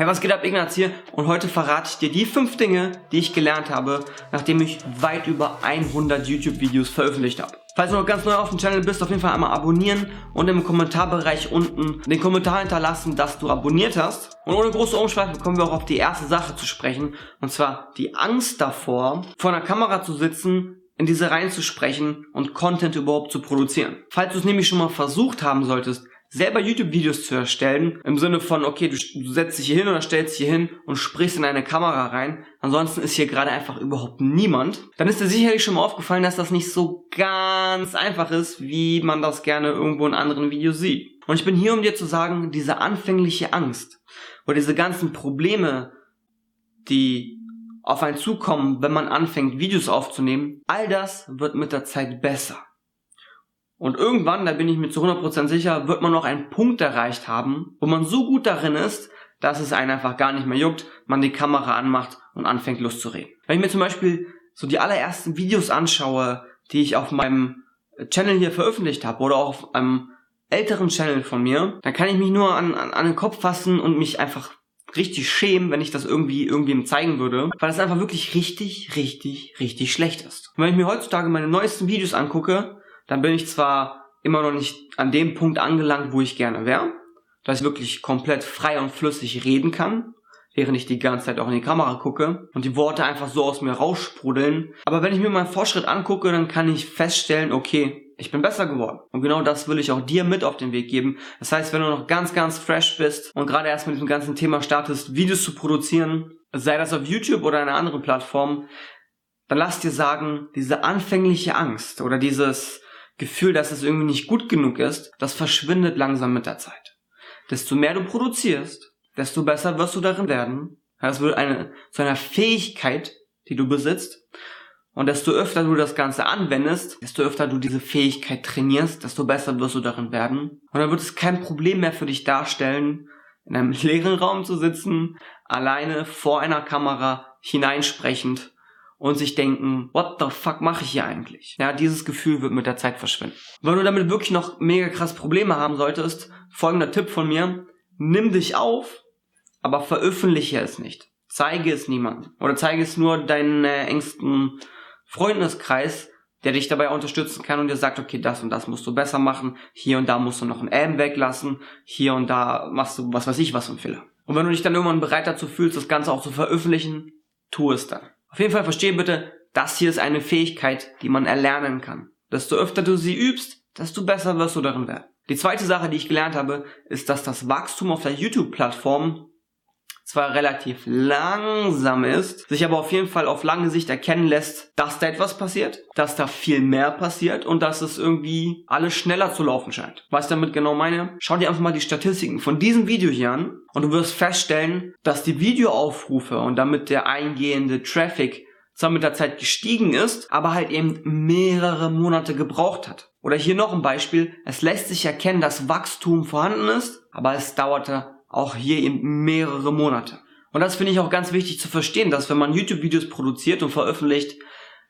Hey, was geht ab, Ignaz hier? Und heute verrate ich dir die fünf Dinge, die ich gelernt habe, nachdem ich weit über 100 YouTube-Videos veröffentlicht habe. Falls du noch ganz neu auf dem Channel bist, auf jeden Fall einmal abonnieren und im Kommentarbereich unten den Kommentar hinterlassen, dass du abonniert hast. Und ohne große Umschweife kommen wir auch auf die erste Sache zu sprechen. Und zwar die Angst davor, vor einer Kamera zu sitzen, in diese reinzusprechen und Content überhaupt zu produzieren. Falls du es nämlich schon mal versucht haben solltest, selber YouTube-Videos zu erstellen, im Sinne von, okay, du, setzt dich hier hin oder stellst dich hier hin und sprichst in eine Kamera rein, ansonsten ist hier gerade einfach überhaupt niemand, dann ist dir sicherlich schon mal aufgefallen, dass das nicht so ganz einfach ist, wie man das gerne irgendwo in anderen Videos sieht. Und ich bin hier, um dir zu sagen, diese anfängliche Angst oder diese ganzen Probleme, die auf einen zukommen, wenn man anfängt, Videos aufzunehmen, all das wird mit der Zeit besser. Und irgendwann, da bin ich mir zu 100% sicher, wird man noch einen Punkt erreicht haben, wo man so gut darin ist, dass es einen einfach gar nicht mehr juckt, man die Kamera anmacht und anfängt loszureden. Wenn ich mir zum Beispiel so die allerersten Videos anschaue, die ich auf meinem Channel hier veröffentlicht habe oder auch auf einem älteren Channel von mir, dann kann ich mich nur an, an, an den Kopf fassen und mich einfach richtig schämen, wenn ich das irgendwie irgendwem zeigen würde, weil das einfach wirklich richtig, richtig, richtig schlecht ist. Und wenn ich mir heutzutage meine neuesten Videos angucke, dann bin ich zwar immer noch nicht an dem Punkt angelangt, wo ich gerne wäre, dass ich wirklich komplett frei und flüssig reden kann, während ich die ganze Zeit auch in die Kamera gucke und die Worte einfach so aus mir raussprudeln. Aber wenn ich mir meinen Fortschritt angucke, dann kann ich feststellen, okay, ich bin besser geworden. Und genau das will ich auch dir mit auf den Weg geben. Das heißt, wenn du noch ganz, ganz fresh bist und gerade erst mit diesem ganzen Thema startest, Videos zu produzieren, sei das auf YouTube oder einer anderen Plattform, dann lass dir sagen, diese anfängliche Angst oder dieses, Gefühl, dass es irgendwie nicht gut genug ist, das verschwindet langsam mit der Zeit. Desto mehr du produzierst, desto besser wirst du darin werden. Das wird eine, zu einer Fähigkeit, die du besitzt. Und desto öfter du das Ganze anwendest, desto öfter du diese Fähigkeit trainierst, desto besser wirst du darin werden. Und dann wird es kein Problem mehr für dich darstellen, in einem leeren Raum zu sitzen, alleine vor einer Kamera hineinsprechend und sich denken, what the fuck mache ich hier eigentlich? Ja, dieses Gefühl wird mit der Zeit verschwinden. Wenn du damit wirklich noch mega krass Probleme haben solltest, folgender Tipp von mir, nimm dich auf, aber veröffentliche es nicht. Zeige es niemandem. Oder zeige es nur deinen äh, engsten Freundeskreis, der dich dabei unterstützen kann und dir sagt, okay, das und das musst du besser machen, hier und da musst du noch ein M weglassen, hier und da machst du was weiß ich was für Fehler. Und wenn du dich dann irgendwann bereit dazu fühlst, das Ganze auch zu veröffentlichen, tu es dann. Auf jeden Fall verstehe bitte, das hier ist eine Fähigkeit, die man erlernen kann. Desto öfter du sie übst, desto besser wirst du darin werden. Die zweite Sache, die ich gelernt habe, ist, dass das Wachstum auf der YouTube-Plattform zwar relativ langsam ist, sich aber auf jeden Fall auf lange Sicht erkennen lässt, dass da etwas passiert, dass da viel mehr passiert und dass es irgendwie alles schneller zu laufen scheint. Was ich damit genau meine? Schau dir einfach mal die Statistiken von diesem Video hier an und du wirst feststellen, dass die Videoaufrufe und damit der eingehende Traffic zwar mit der Zeit gestiegen ist, aber halt eben mehrere Monate gebraucht hat. Oder hier noch ein Beispiel. Es lässt sich erkennen, dass Wachstum vorhanden ist, aber es dauerte auch hier eben mehrere Monate. Und das finde ich auch ganz wichtig zu verstehen, dass wenn man YouTube-Videos produziert und veröffentlicht,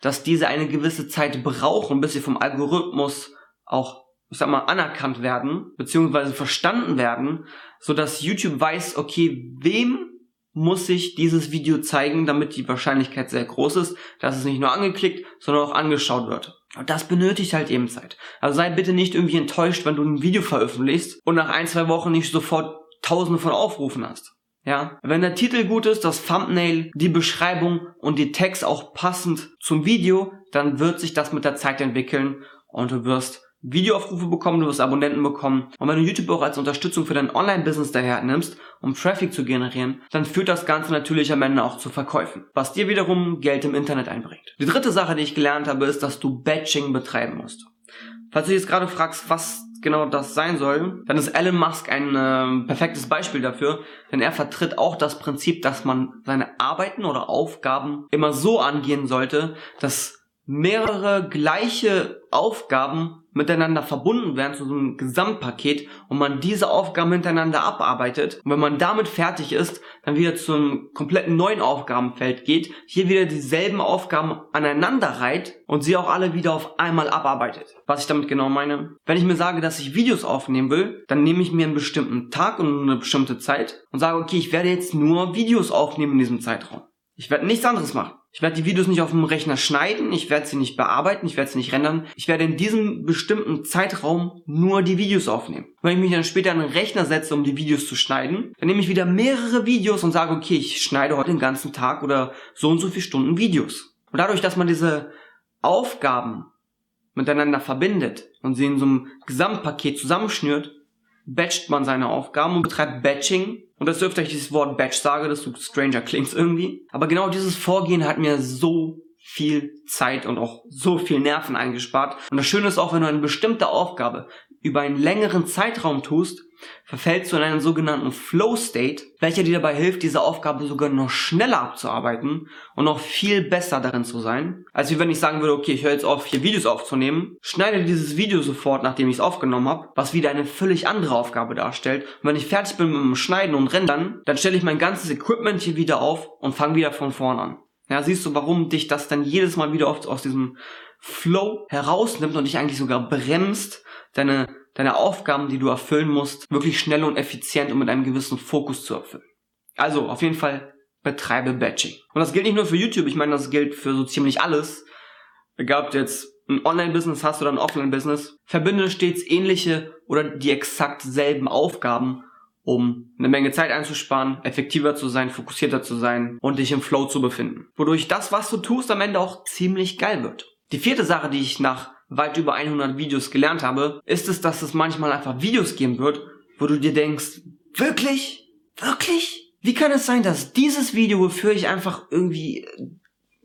dass diese eine gewisse Zeit brauchen, bis sie vom Algorithmus auch, ich sag mal, anerkannt werden, beziehungsweise verstanden werden, so dass YouTube weiß, okay, wem muss ich dieses Video zeigen, damit die Wahrscheinlichkeit sehr groß ist, dass es nicht nur angeklickt, sondern auch angeschaut wird. Und das benötigt halt eben Zeit. Also sei bitte nicht irgendwie enttäuscht, wenn du ein Video veröffentlichst und nach ein, zwei Wochen nicht sofort tausende von Aufrufen hast. Ja, wenn der Titel gut ist, das Thumbnail, die Beschreibung und die Text auch passend zum Video, dann wird sich das mit der Zeit entwickeln und du wirst Videoaufrufe bekommen, du wirst Abonnenten bekommen. Und wenn du YouTube auch als Unterstützung für dein Online-Business daher nimmst, um Traffic zu generieren, dann führt das Ganze natürlich am Ende auch zu Verkäufen, was dir wiederum Geld im Internet einbringt. Die dritte Sache, die ich gelernt habe, ist, dass du Batching betreiben musst. Falls du dich jetzt gerade fragst, was genau das sein soll, dann ist Elon Musk ein äh, perfektes Beispiel dafür, denn er vertritt auch das Prinzip, dass man seine Arbeiten oder Aufgaben immer so angehen sollte, dass mehrere gleiche Aufgaben miteinander verbunden werden zu so einem Gesamtpaket und man diese Aufgaben miteinander abarbeitet und wenn man damit fertig ist, dann wieder zu einem kompletten neuen Aufgabenfeld geht, hier wieder dieselben Aufgaben aneinander reiht und sie auch alle wieder auf einmal abarbeitet. Was ich damit genau meine? Wenn ich mir sage, dass ich Videos aufnehmen will, dann nehme ich mir einen bestimmten Tag und eine bestimmte Zeit und sage, okay, ich werde jetzt nur Videos aufnehmen in diesem Zeitraum. Ich werde nichts anderes machen. Ich werde die Videos nicht auf dem Rechner schneiden, ich werde sie nicht bearbeiten, ich werde sie nicht rendern. Ich werde in diesem bestimmten Zeitraum nur die Videos aufnehmen. Wenn ich mich dann später an den Rechner setze, um die Videos zu schneiden, dann nehme ich wieder mehrere Videos und sage, okay, ich schneide heute den ganzen Tag oder so und so viele Stunden Videos. Und dadurch, dass man diese Aufgaben miteinander verbindet und sie in so einem Gesamtpaket zusammenschnürt, batcht man seine Aufgaben und betreibt Batching. Und das dürfte ich dieses Wort Batch sage, das so stranger klingt irgendwie. Aber genau dieses Vorgehen hat mir so viel Zeit und auch so viel Nerven eingespart. Und das Schöne ist auch, wenn du eine bestimmte Aufgabe über einen längeren Zeitraum tust, verfällst du in einen sogenannten Flow State, welcher dir dabei hilft, diese Aufgabe sogar noch schneller abzuarbeiten und noch viel besser darin zu sein, als wie wenn ich sagen würde, okay, ich höre jetzt auf, hier Videos aufzunehmen, schneide dieses Video sofort, nachdem ich es aufgenommen habe, was wieder eine völlig andere Aufgabe darstellt. Und wenn ich fertig bin mit dem Schneiden und Rendern, dann stelle ich mein ganzes Equipment hier wieder auf und fange wieder von vorn an. Ja, siehst du, warum dich das dann jedes Mal wieder oft aus diesem Flow herausnimmt und dich eigentlich sogar bremst, deine deine Aufgaben, die du erfüllen musst, wirklich schnell und effizient und mit einem gewissen Fokus zu erfüllen. Also auf jeden Fall betreibe Batching. Und das gilt nicht nur für YouTube, ich meine, das gilt für so ziemlich alles. Egal ob du jetzt ein Online-Business hast oder ein Offline-Business, verbinde stets ähnliche oder die exakt selben Aufgaben, um eine Menge Zeit einzusparen, effektiver zu sein, fokussierter zu sein und dich im Flow zu befinden. Wodurch das, was du tust, am Ende auch ziemlich geil wird. Die vierte Sache, die ich nach weit über 100 Videos gelernt habe, ist es, dass es manchmal einfach Videos geben wird, wo du dir denkst, wirklich? Wirklich? Wie kann es sein, dass dieses Video, wofür ich einfach irgendwie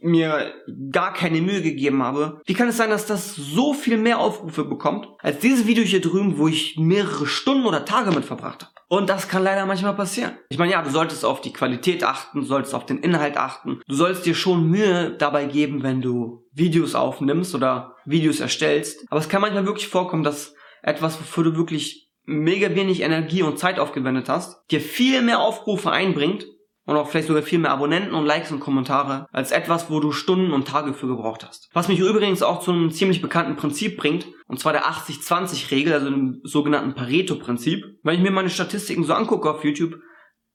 mir gar keine Mühe gegeben habe. Wie kann es sein, dass das so viel mehr Aufrufe bekommt, als dieses Video hier drüben, wo ich mehrere Stunden oder Tage mit verbracht habe? Und das kann leider manchmal passieren. Ich meine, ja, du solltest auf die Qualität achten, du solltest auf den Inhalt achten. Du sollst dir schon Mühe dabei geben, wenn du Videos aufnimmst oder Videos erstellst. Aber es kann manchmal wirklich vorkommen, dass etwas, wofür du wirklich mega wenig Energie und Zeit aufgewendet hast, dir viel mehr Aufrufe einbringt und auch vielleicht sogar viel mehr Abonnenten und Likes und Kommentare als etwas, wo du Stunden und Tage für gebraucht hast. Was mich übrigens auch zu einem ziemlich bekannten Prinzip bringt, und zwar der 80-20-Regel, also dem sogenannten Pareto-Prinzip. Wenn ich mir meine Statistiken so angucke auf YouTube,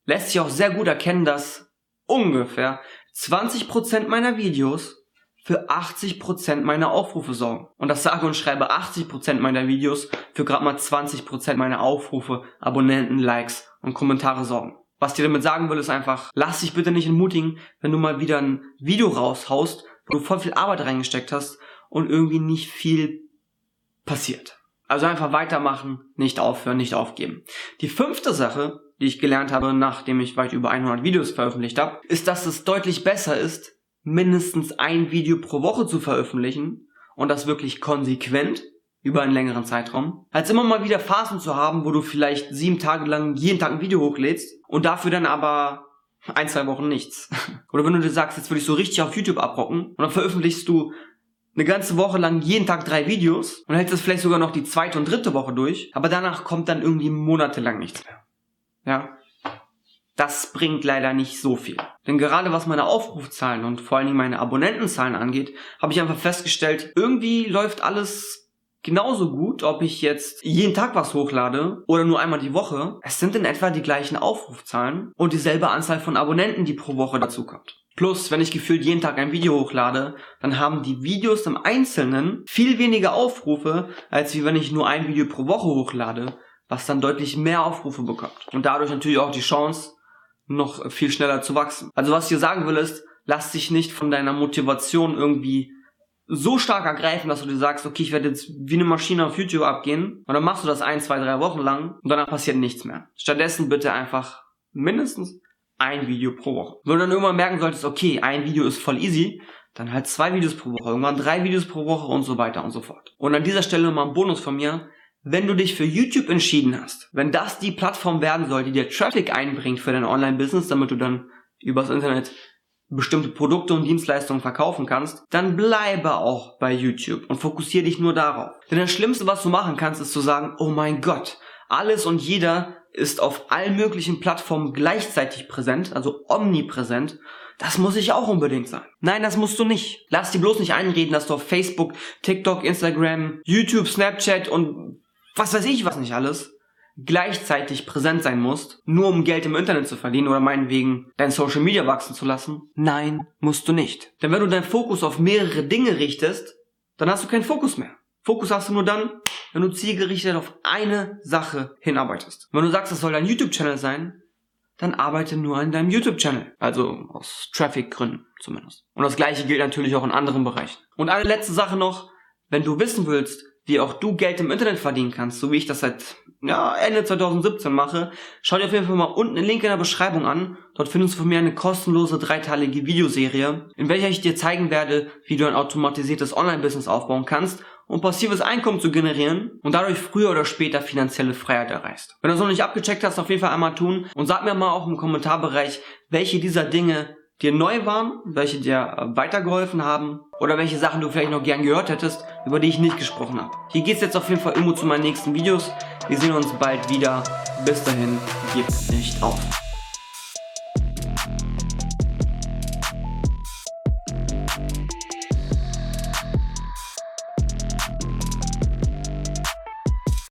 lässt sich auch sehr gut erkennen, dass ungefähr 20% meiner Videos für 80% meiner Aufrufe sorgen. Und das sage und schreibe 80% meiner Videos für gerade mal 20% meiner Aufrufe, Abonnenten, Likes und Kommentare sorgen. Was dir damit sagen will, ist einfach, lass dich bitte nicht entmutigen, wenn du mal wieder ein Video raushaust, wo du voll viel Arbeit reingesteckt hast und irgendwie nicht viel passiert. Also einfach weitermachen, nicht aufhören, nicht aufgeben. Die fünfte Sache, die ich gelernt habe, nachdem ich weit über 100 Videos veröffentlicht habe, ist, dass es deutlich besser ist, mindestens ein Video pro Woche zu veröffentlichen und das wirklich konsequent über einen längeren Zeitraum, als immer mal wieder Phasen zu haben, wo du vielleicht sieben Tage lang jeden Tag ein Video hochlädst und dafür dann aber ein, zwei Wochen nichts. Oder wenn du dir sagst, jetzt will ich so richtig auf YouTube abrocken und dann veröffentlichst du eine ganze Woche lang jeden Tag drei Videos und hältst das vielleicht sogar noch die zweite und dritte Woche durch, aber danach kommt dann irgendwie monatelang nichts mehr. Ja. Das bringt leider nicht so viel. Denn gerade was meine Aufrufzahlen und vor allen Dingen meine Abonnentenzahlen angeht, habe ich einfach festgestellt, irgendwie läuft alles genauso gut, ob ich jetzt jeden Tag was hochlade oder nur einmal die Woche. Es sind in etwa die gleichen Aufrufzahlen und dieselbe Anzahl von Abonnenten, die pro Woche dazu kommt. Plus, wenn ich gefühlt jeden Tag ein Video hochlade, dann haben die Videos im Einzelnen viel weniger Aufrufe, als wie wenn ich nur ein Video pro Woche hochlade, was dann deutlich mehr Aufrufe bekommt. Und dadurch natürlich auch die Chance, noch viel schneller zu wachsen. Also was ich hier sagen will ist, lass dich nicht von deiner Motivation irgendwie so stark ergreifen, dass du dir sagst, okay, ich werde jetzt wie eine Maschine auf YouTube abgehen und dann machst du das ein, zwei, drei Wochen lang und danach passiert nichts mehr. Stattdessen bitte einfach mindestens ein Video pro Woche. Wenn du dann irgendwann merken solltest, okay, ein Video ist voll easy, dann halt zwei Videos pro Woche, irgendwann drei Videos pro Woche und so weiter und so fort. Und an dieser Stelle nochmal ein Bonus von mir. Wenn du dich für YouTube entschieden hast, wenn das die Plattform werden soll, die dir Traffic einbringt für dein Online-Business, damit du dann übers Internet bestimmte Produkte und Dienstleistungen verkaufen kannst, dann bleibe auch bei YouTube und fokussiere dich nur darauf. Denn das Schlimmste, was du machen kannst, ist zu sagen, oh mein Gott, alles und jeder ist auf allen möglichen Plattformen gleichzeitig präsent, also omnipräsent. Das muss ich auch unbedingt sein. Nein, das musst du nicht. Lass dir bloß nicht einreden, dass du auf Facebook, TikTok, Instagram, YouTube, Snapchat und was weiß ich was nicht alles gleichzeitig präsent sein musst, nur um Geld im Internet zu verdienen oder meinetwegen dein Social Media wachsen zu lassen? Nein, musst du nicht. Denn wenn du deinen Fokus auf mehrere Dinge richtest, dann hast du keinen Fokus mehr. Fokus hast du nur dann, wenn du zielgerichtet auf eine Sache hinarbeitest. Wenn du sagst, das soll dein YouTube-Channel sein, dann arbeite nur an deinem YouTube-Channel. Also aus Traffic-Gründen zumindest. Und das gleiche gilt natürlich auch in anderen Bereichen. Und eine letzte Sache noch, wenn du wissen willst, wie auch du Geld im Internet verdienen kannst, so wie ich das seit ja, Ende 2017 mache, schau dir auf jeden Fall mal unten den Link in der Beschreibung an. Dort findest du von mir eine kostenlose dreiteilige Videoserie, in welcher ich dir zeigen werde, wie du ein automatisiertes Online-Business aufbauen kannst um passives Einkommen zu generieren und dadurch früher oder später finanzielle Freiheit erreichst. Wenn du das noch nicht abgecheckt hast, auf jeden Fall einmal tun und sag mir mal auch im Kommentarbereich, welche dieser Dinge dir neu waren, welche dir äh, weitergeholfen haben oder welche Sachen du vielleicht noch gern gehört hättest, über die ich nicht gesprochen habe. Hier geht's jetzt auf jeden Fall immer zu meinen nächsten Videos. Wir sehen uns bald wieder. Bis dahin, gib nicht auf.